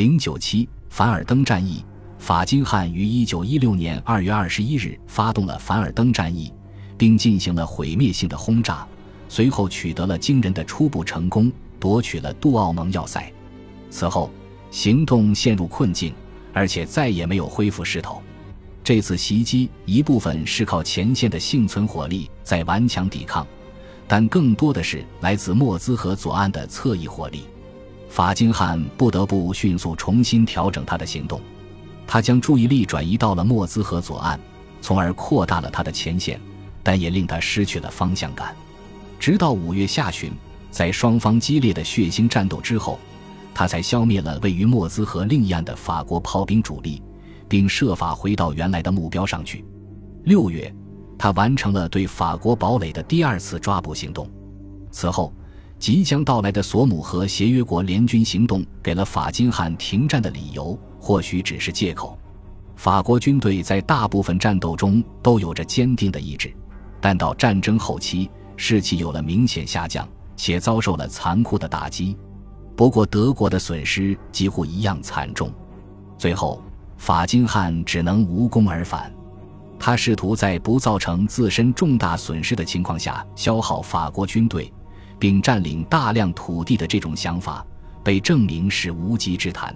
零九七凡尔登战役，法金汉于一九一六年二月二十一日发动了凡尔登战役，并进行了毁灭性的轰炸，随后取得了惊人的初步成功，夺取了杜奥蒙要塞。此后，行动陷入困境，而且再也没有恢复势头。这次袭击一部分是靠前线的幸存火力在顽强抵抗，但更多的是来自莫兹河左岸的侧翼火力。法金汉不得不迅速重新调整他的行动，他将注意力转移到了莫兹河左岸，从而扩大了他的前线，但也令他失去了方向感。直到五月下旬，在双方激烈的血腥战斗之后，他才消灭了位于莫兹河另一岸的法国炮兵主力，并设法回到原来的目标上去。六月，他完成了对法国堡垒的第二次抓捕行动。此后。即将到来的索姆河协约国联军行动给了法金汉停战的理由，或许只是借口。法国军队在大部分战斗中都有着坚定的意志，但到战争后期士气有了明显下降，且遭受了残酷的打击。不过，德国的损失几乎一样惨重。最后，法金汉只能无功而返。他试图在不造成自身重大损失的情况下消耗法国军队。并占领大量土地的这种想法，被证明是无稽之谈。